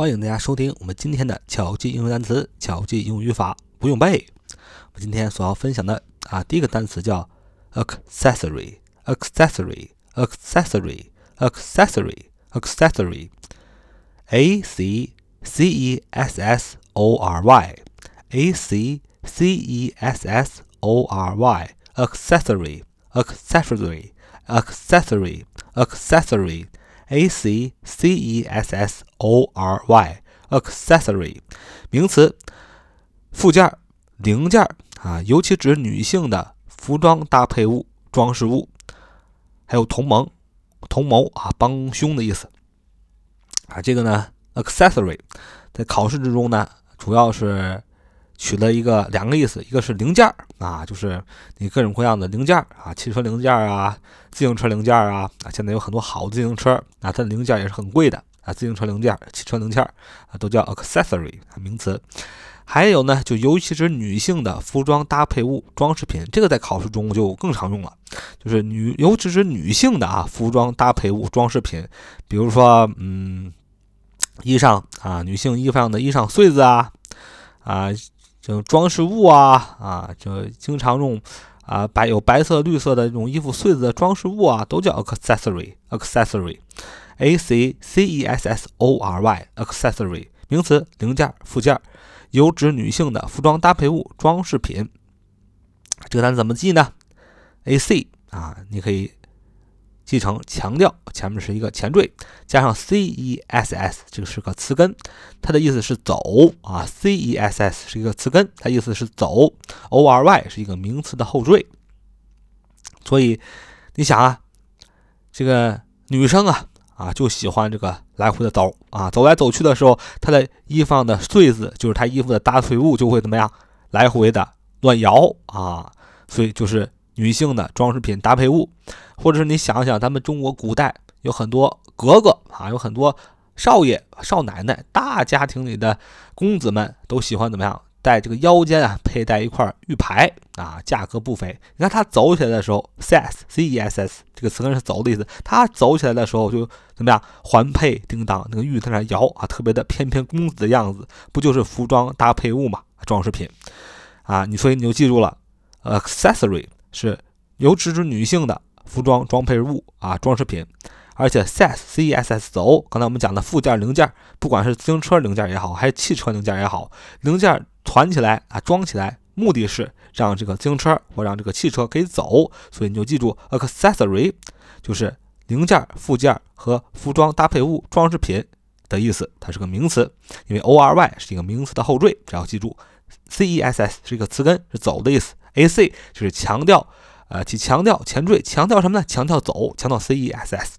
欢迎大家收听我们今天的巧记英语单词、巧记英语语法，不用背。我今天所要分享的啊，第一个单词叫 accessory，accessory，accessory，accessory，a c c e s s o r y，a c c e s s o r y，accessory，accessory，accessory，accessory。A c c e s s o r y，accessory，名词，附件、零件啊，尤其指女性的服装搭配物、装饰物，还有同盟、同谋啊，帮凶的意思啊。这个呢，accessory，在考试之中呢，主要是。取了一个两个意思，一个是零件儿啊，就是你各种各样的零件儿啊，汽车零件儿啊，自行车零件儿啊啊，现在有很多好自行车啊，它的零件也是很贵的啊，自行车零件、汽车零件啊，都叫 accessory 名词。还有呢，就尤其是女性的服装搭配物、装饰品，这个在考试中就更常用了，就是女，尤其是女性的啊，服装搭配物、装饰品，比如说嗯，衣裳啊，女性衣服上的衣裳穗子啊啊。这种装饰物啊啊，就经常用啊白有白色、绿色的这种衣服穗子的装饰物啊，都叫 accessory，accessory，a c c e s s o r y，accessory，名词，零件、附件，有指女性的服装搭配物、装饰品。这个单词怎么记呢？a c 啊，你可以。继承强调，前面是一个前缀，加上 c e s s，这个是个词根，它的意思是走啊。c e s s 是一个词根，它意思是走。o r y 是一个名词的后缀，所以你想啊，这个女生啊啊就喜欢这个来回的走啊，走来走去的时候，她的衣服上的穗子，就是她衣服的搭配物，就会怎么样，来回的乱摇啊，所以就是。女性的装饰品搭配物，或者是你想想，咱们中国古代有很多格格啊，有很多少爷少奶奶，大家庭里的公子们都喜欢怎么样？在这个腰间啊，佩戴一块玉牌啊，价格不菲。你看他走起来的时候，c s c e s s 这个词根是走的意思。他走起来的时候就怎么样？环佩叮当，那个玉在那摇啊，特别的翩翩公子的样子，不就是服装搭配物嘛？装饰品啊，你所以你就记住了，accessory。是有指指女性的服装装配物啊，装饰品，而且 c s c e s s 走，刚才我们讲的附件零件，不管是自行车零件也好，还是汽车零件也好，零件团起来啊，装起来，目的是让这个自行车或让这个汽车可以走，所以你就记住 accessory 就是零件、附件和服装搭配物、装饰品的意思，它是个名词，因为 o r y 是一个名词的后缀，只要记住 c e s s 是一个词根，是走的意思。A C 就是强调，呃，去强调前缀，强调什么呢？强调走，强调 C E S S，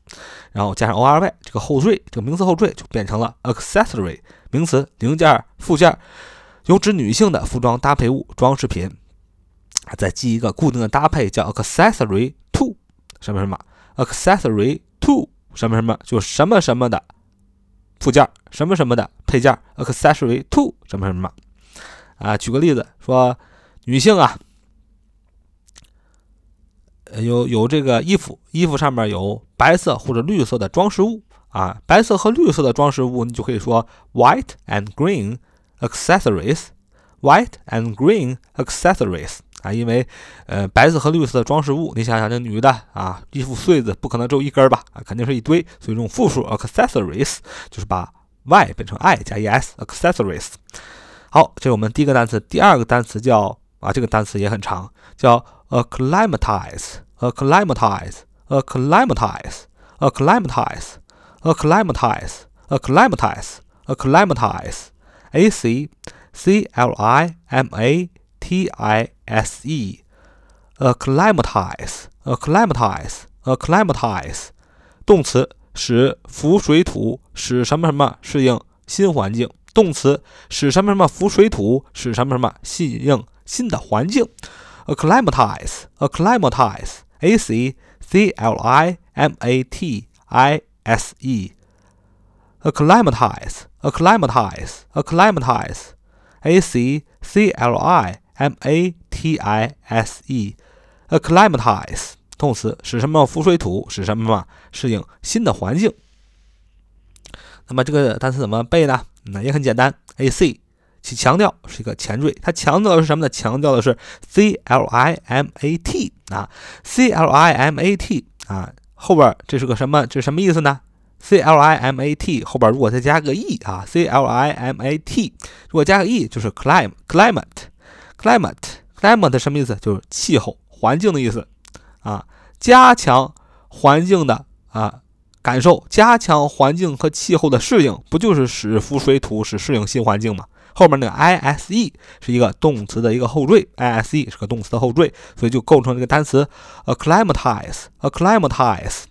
然后加上 O R Y 这个后缀，这个名词后缀就变成了 accessory 名词，零件、附件，有指女性的服装搭配物、装饰品。再记一个固定的搭配，叫 accessory to 什么什么，accessory to 什么什么，就什么什么的附件，什么什么的配件，accessory to 什么什么。啊，举个例子说，女性啊。有有这个衣服，衣服上面有白色或者绿色的装饰物啊，白色和绿色的装饰物，你就可以说 white and green accessories，white and green accessories 啊，因为呃白色和绿色的装饰物，你想想那女的啊，衣服穗子不可能只有一根吧啊，肯定是一堆，所以用复数 accessories 就是把 y 变成 i 加 es accessories。好，这是我们第一个单词，第二个单词叫啊，这个单词也很长，叫。Acclimatize, acclimatize, acclimatize, acclimatize, acclimatize, acclimatize, acclimatize, a c c l i m a t i s e, acclimatize, acclimatize, acclimatize，动词使浮水土使什么什么适应新环境。动词使什么什么浮水土使什么什么适应新的环境。acclimatize, acclimatize, a c c l i m a t i s e, acclimatize, acclimatize, acclimatize, a c c l i m a t i s e, acclimatize，动词使什么浮水土使什么适应新的环境。 那么这个单词怎么背呢？那也很简单，ac 其强调是一个前缀，它强调的是什么呢？强调的是 climat 啊，climat 啊，后边这是个什么？这是什么意思呢？climat 后边如果再加个 e 啊，climat 如果加个 e 就是 climate，climate，climate 什么意思？就是气候、环境的意思啊，加强环境的啊。感受加强环境和气候的适应，不就是使浮水土使适应新环境吗？后面那个 ise 是一个动词的一个后缀，ise 是个动词的后缀，所以就构成这个单词 acclimatize，acclimatize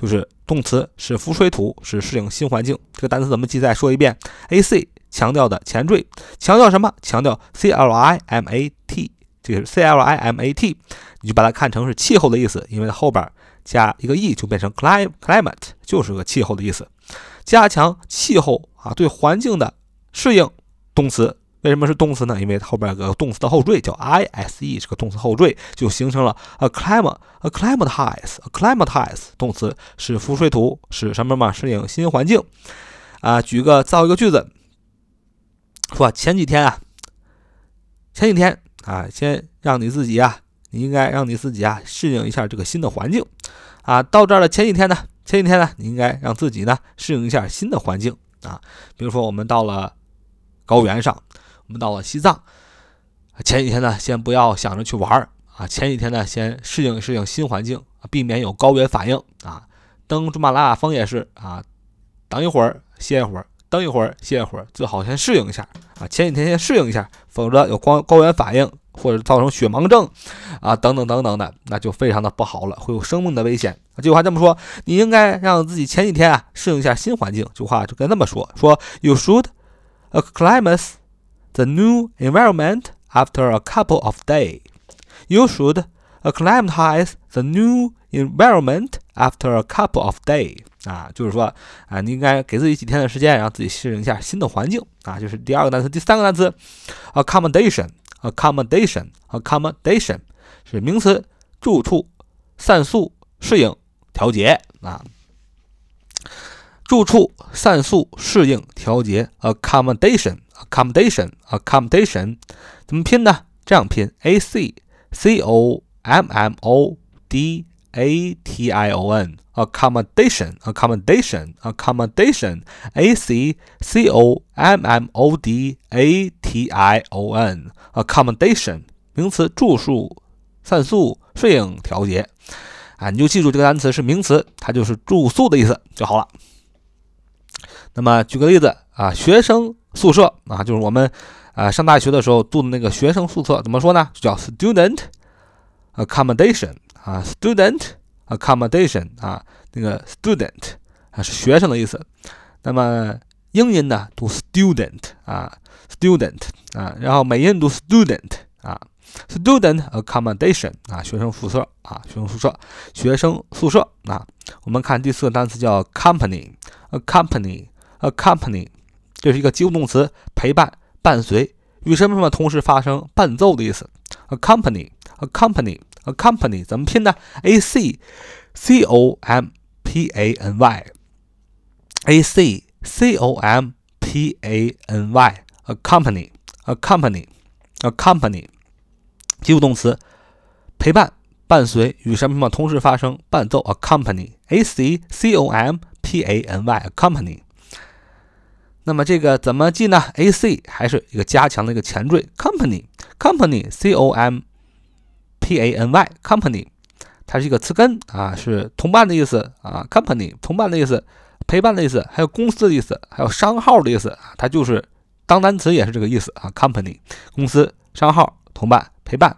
就是动词使浮水土使适应新环境。这个单词怎么记？再说一遍，ac 强调的前缀，强调什么？强调 climat，这个是 climat，你就把它看成是气候的意思，因为后边。加一个 e 就变成 climate，就是个气候的意思。加强气候啊，对环境的适应，动词为什么是动词呢？因为后边有个动词的后缀叫 ise，是个动词后缀，就形成了 acclimatize，acclimatize，动词使浮水土使什么嘛？适应新环境啊。举个造一个句子，说前几天啊，前几天啊，先让你自己啊。你应该让你自己啊适应一下这个新的环境，啊，到这儿的前几天呢，前几天呢，你应该让自己呢适应一下新的环境啊。比如说我们到了高原上，我们到了西藏，前几天呢先不要想着去玩儿啊，前几天呢先适应适应新环境，避免有高原反应啊。登珠穆朗玛峰也是啊，等一会儿歇一会儿，等一会儿歇一会儿，最好先适应一下啊。前几天先适应一下，否则有高高原反应。或者造成雪盲症，啊，等等等等的，那就非常的不好了，会有生命的危险。这句话这么说，你应该让自己前几天啊适应一下新环境。这话就该那么说：说 You should acclimatize the new environment after a couple of days. You should acclimatize the new environment after a couple of days. 啊，就是说啊，你应该给自己几天的时间，让自己适应一下新的环境。啊，就是第二个单词，第三个单词，accommodation。accommodation accommodation 是名词，住处、散宿、适应、调节啊。 住处、散宿、适应、调节。accommodation accommodation accommodation 怎么拼呢？这样拼：a c c o m m o d a t i o n accommodation accommodation accommodation a c c o m m o d a t i o n accommodation 名词，住宿、散宿、适应、调节啊，你就记住这个单词是名词，它就是住宿的意思就好了。那么举个例子啊，学生宿舍啊，就是我们啊上大学的时候住的那个学生宿舍，怎么说呢？叫 student accommodation 啊，student accommodation 啊，那个 student 啊是学生的意思。那么英音呢读 student 啊，student 啊，然后美音读 student 啊，student accommodation 啊，学生宿舍啊，学生宿舍，学生宿舍啊。我们看第四个单词叫 company a company company，accompany，accompany，这是一个及物动词，陪伴、伴随，与什么什么同时发生，伴奏的意思。accompany，accompany，accompany 怎么拼呢？a c c o m p a n y，a c。c o m p a n y，accompany，accompany，accompany，及物动词，陪伴、伴随，与什么什么同时发生，伴奏，accompany，a c c o m p a n y，accompany。 那么这个怎么记呢？a c 还是一个加强的一个前缀，company，company，c o m p a n y，company，它是一个词根啊，是同伴的意思啊，company，同伴的意思。陪伴的意思，还有公司的意思，还有商号的意思啊，它就是当单词也是这个意思啊。Company 公司、商号、同伴、陪伴，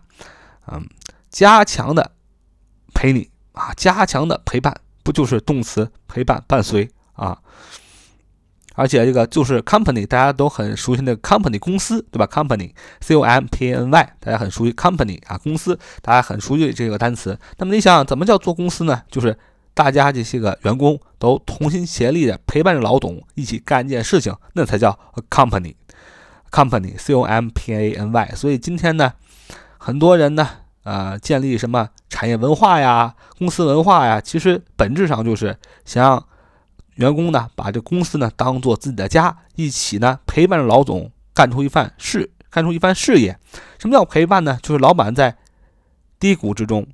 嗯，加强的陪你啊，加强的陪伴，不就是动词陪伴、伴随啊？而且这个就是 company，大家都很熟悉那个 company 公司，对吧？Company C O M P A N Y，大家很熟悉 company 啊，公司，大家很熟悉这个单词。那么你想，怎么叫做公司呢？就是大家这些个员工都同心协力的陪伴着老董一起干一件事情，那才叫 company。company c o m p a n y。所以今天呢，很多人呢，呃，建立什么产业文化呀、公司文化呀，其实本质上就是想让员工呢把这公司呢当做自己的家，一起呢陪伴着老总干出一番事，干出一番事业。什么叫陪伴呢？就是老板在低谷之中，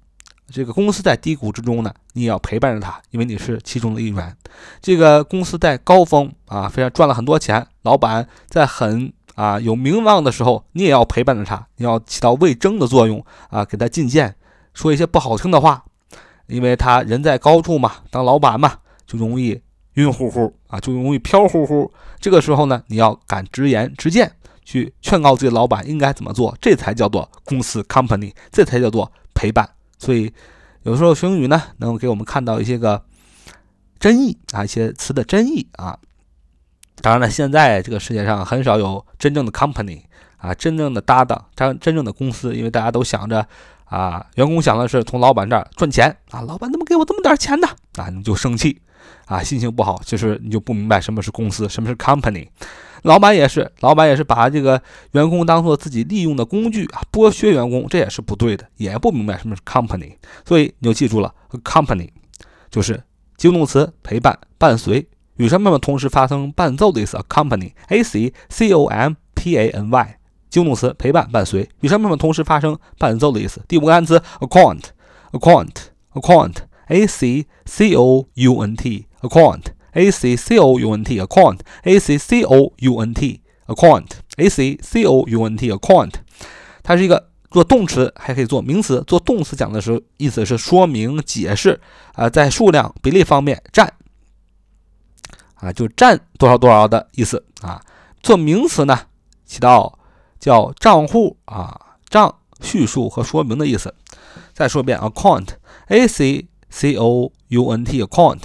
这个公司在低谷之中呢，你也要陪伴着他，因为你是其中的一员。这个公司在高峰啊，非常赚了很多钱，老板在很啊有名望的时候，你也要陪伴着他，你要起到魏征的作用啊，给他进谏，说一些不好听的话，因为他人在高处嘛，当老板嘛，就容易晕乎乎啊，就容易飘乎乎。这个时候呢，你要敢直言直谏，去劝告自己老板应该怎么做，这才叫做公司 company，这才叫做陪伴。所以有时候学英语呢，能够给我们看到一些个真意啊，一些词的真意啊。当然了，现在这个世界上很少有真正的 company 啊，真正的搭档，真真正的公司，因为大家都想着啊，员工想的是从老板这儿赚钱啊，老板怎么给我这么点钱呢？啊，你就生气啊，心情不好，其实你就不明白什么是公司，什么是 company。老板也是，老板也是把这个员工当做自己利用的工具啊，剥削员工，这也是不对的，也不明白什么是 company。所以你就记住了，company 就是及物动词陪伴、伴随。与什么什么同时发生伴奏的意思，a company，AC，C o m p a n y，及物动词陪伴伴随，与什么什么同时发生伴奏的意思。第五个单词，account，account，account，a c c o u n t，account，a c c o u n t，account，a c c o u n t，account，a c c o u n t，account，它是一个做动词，还可以做名词。做动词讲的是意思是说明、解释啊，在数量比例方面占。啊，就占多少多少的意思。啊。做名词呢，起到叫账户啊、账叙述和说明的意思。再说一遍，account，a c c o u n t，account。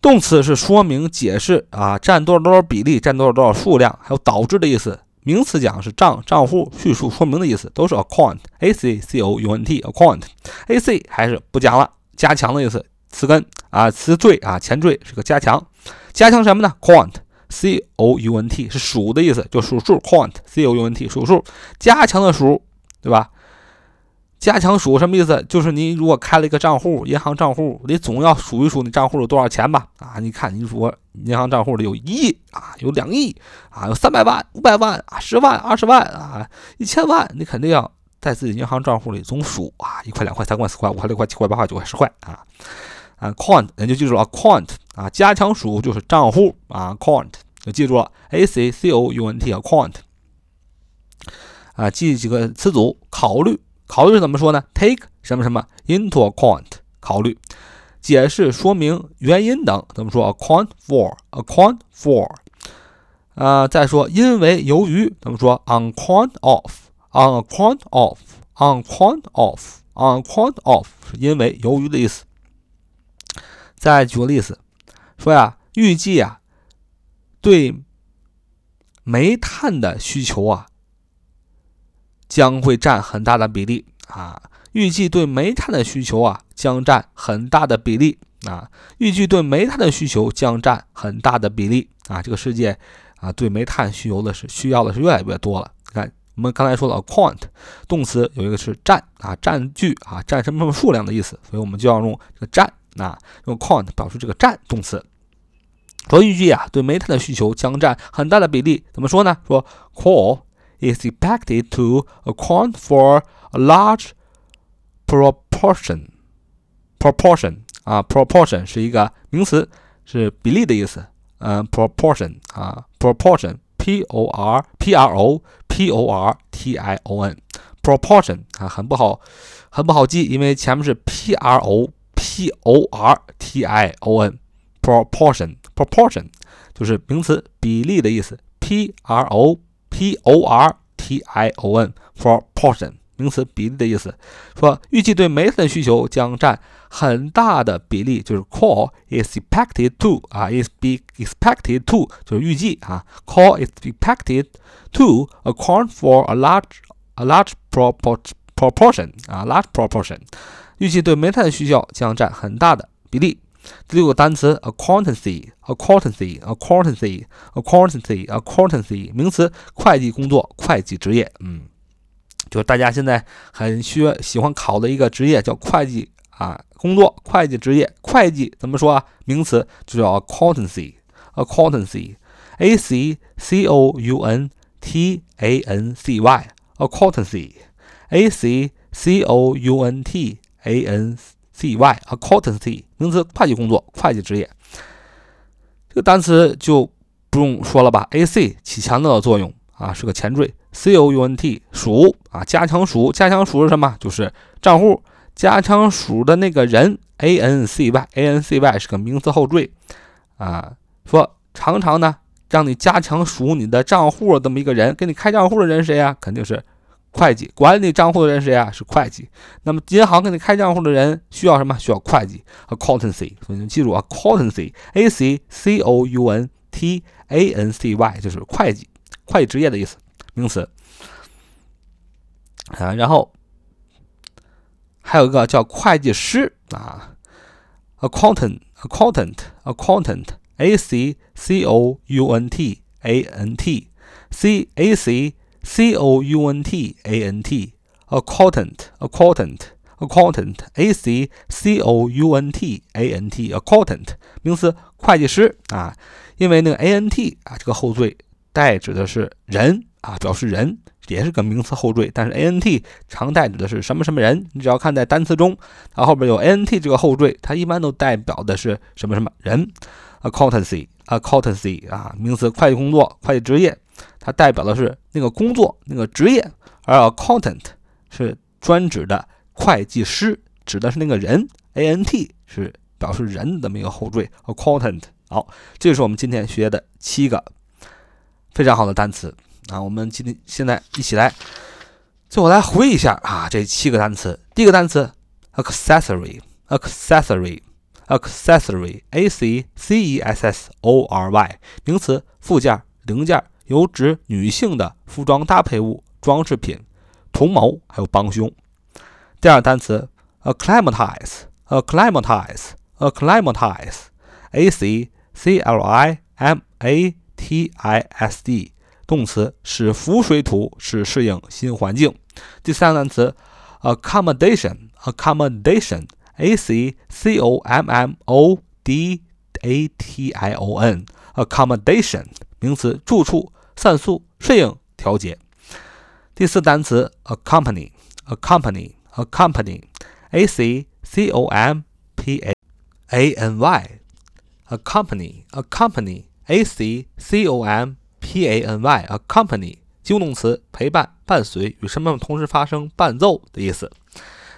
动词是说明、解释啊，占多少多少比例，占多少多少数量，还有导致的意思。名词讲是账、账户、叙述、说明的意思，都是 account，a c c o u n t，account。a c 还是不讲了，加强的意思。词根啊，词缀啊，前缀是个加强。加强什么呢？count c o u n t 是数的意思，就数数。count，c o u n t 数数，加强的数，对吧？加强数什么意思？就是你如果开了一个账户，银行账户，你总要数一数你账户有多少钱吧？啊，你看，你说银行账户里有一亿啊，有两亿啊，有三百万、五百万啊，十万、二十万啊，一千万，你肯定要在自己银行账户里总数啊，一块、两块、三块、四块、五块、六块、七块、八块、九块、十块啊。啊，count，那就记住了，count 啊，加强数就是账户啊，count 就记住了，a c c o u n t 啊，count 啊，记几个词组，考虑，考虑是怎么说呢？take 什么什么 into account，考虑，解释、说明、原因等怎么说？account for，account for，啊，再说因为、由于怎么说？on account of，on account of，on account of，on account of 是因为、由于的意思。再举个例子，说呀，预计啊，对煤炭的需求啊，将会占很大的比例啊。预计对煤炭的需求啊，将占很大的比例啊。预计对煤炭的需求将占很大的比例啊。这个世界啊，对煤炭需求的是需要的是越来越多了。你看，我们刚才说了，quant 动词有一个是占啊，占据啊，占什么什么数量的意思，所以我们就要用这个占。那用 count 表示这个占动词，说预计啊，对煤炭的需求将占很大的比例。怎么说呢？说 coal is expected to account for a large proportion。proportion 啊，proportion 是一个名词，是比例的意思。嗯，proportion 啊，proportion，p o r p r o p o r t i o n，proportion 啊，很不好，很不好记，因为前面是 p r o。 P O R T I O N，proportion proportion 就是名词比例的意思。P R O P O R T I O N proportion 名词比例的意思。说预计对煤炭的需求将占很大的比例，就是 coal is expected to 啊，is be expected to 就是预计啊，coal is expected to account for a large a large proportion 啊，large proportion。 预计对煤炭的需求将占很大的比例。第六个单词 accountancy，accountancy，accountancy，accountancy，名词，会计工作，会计职业。嗯，就是大家现在很需喜欢考的一个职业叫会计啊，工作，会计职业，会计怎么说啊？名词就叫 accountancy，accountancy，a c c o u n t a n c y，accountancy，a c c o u n t a n c y，accountancy，名词，会计工作，会计职业。这个单词就不用说了吧？a c 起强调的作用啊，是个前缀，c o u n t 属啊，加强属，加强属是什么？就是账户。加强属的那个人，a n c y，a n c y 是个名词后缀，啊，说常常呢让你加强属你的账户这么一个人，给你开账户的人谁呀？肯定是会计。管理账户的人谁呀？是会计。那么银行给你开账户的人需要什么？需要会计，accountancy。所以你记住啊，accountancy，a c c o u n t a n c y 就是会计，会计职业的意思，名词。啊，然后。还有一个叫会计师啊，accountant，accountant，accountant，a c c o u n t a n t，c a c c o u n t a n t，accountant，accountant，accountant，a c c o u n t a n t，accountant，名词，会计师啊，因为那个 a n t 啊，这个后缀代指的是人啊，表示人。也是个名词后缀，但是 a n t 常代指的是什么什么人？你只要看在单词中，它后边有 a n t 这个后缀，它一般都代表的是什么什么人？accountancy，accountancy 啊，名词，会计工作，会计职业，它代表的是那个工作，那个职业。而 accountant 是专指的会计师，指的是那个人。a n t 是表示人的这么一个后缀，accountant。好，这就是我们今天学的七个非常好的单词。啊，我们今天现在一起来，最后来回忆一下啊，这七个单词。第一个单词，accessory，accessory，accessory，a c c e s s o r y，名词，附件、零件，有指女性的服装搭配物、装饰品、同谋还有帮凶。第二单词，acclimatize，acclimatize，acclimatize，a c c l i m a t i s d。动词使服水土，使适应新环境。第三个单词，accommodation，accommodation，a c c o m m o d a t i o n，accommodation，名词，住处、散宿、适应、调节。第四单词，accompany，accompany，accompany，a c c o m p a a n y，accompany，accompany，a c c o m p a n y accompany 及物动词陪伴、伴随，与什么同时发生、伴奏的意思。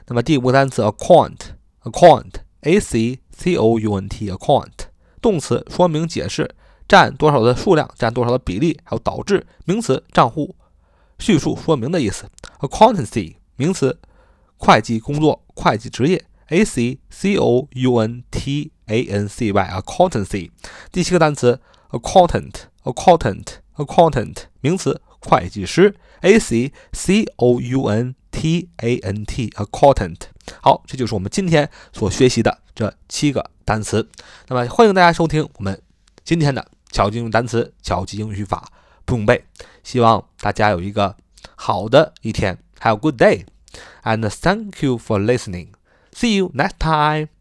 那么第五个单词 account account a c c o u n t account 动词说明、解释，占多少的数量，占多少的比例，还有导致。名词账户，叙述说明的意思。accountancy 名词会计工作、会计职业 a c c o u n t a n c y accountancy 第七个单词 accountant accountant accountant 名词，会计师，a c c o u n t a n t accountant。好，这就是我们今天所学习的这七个单词。那么，欢迎大家收听我们今天的巧记英语单词、巧记英语语法，不用背。希望大家有一个好的一天，Have a good day，and thank you for listening. See you next time.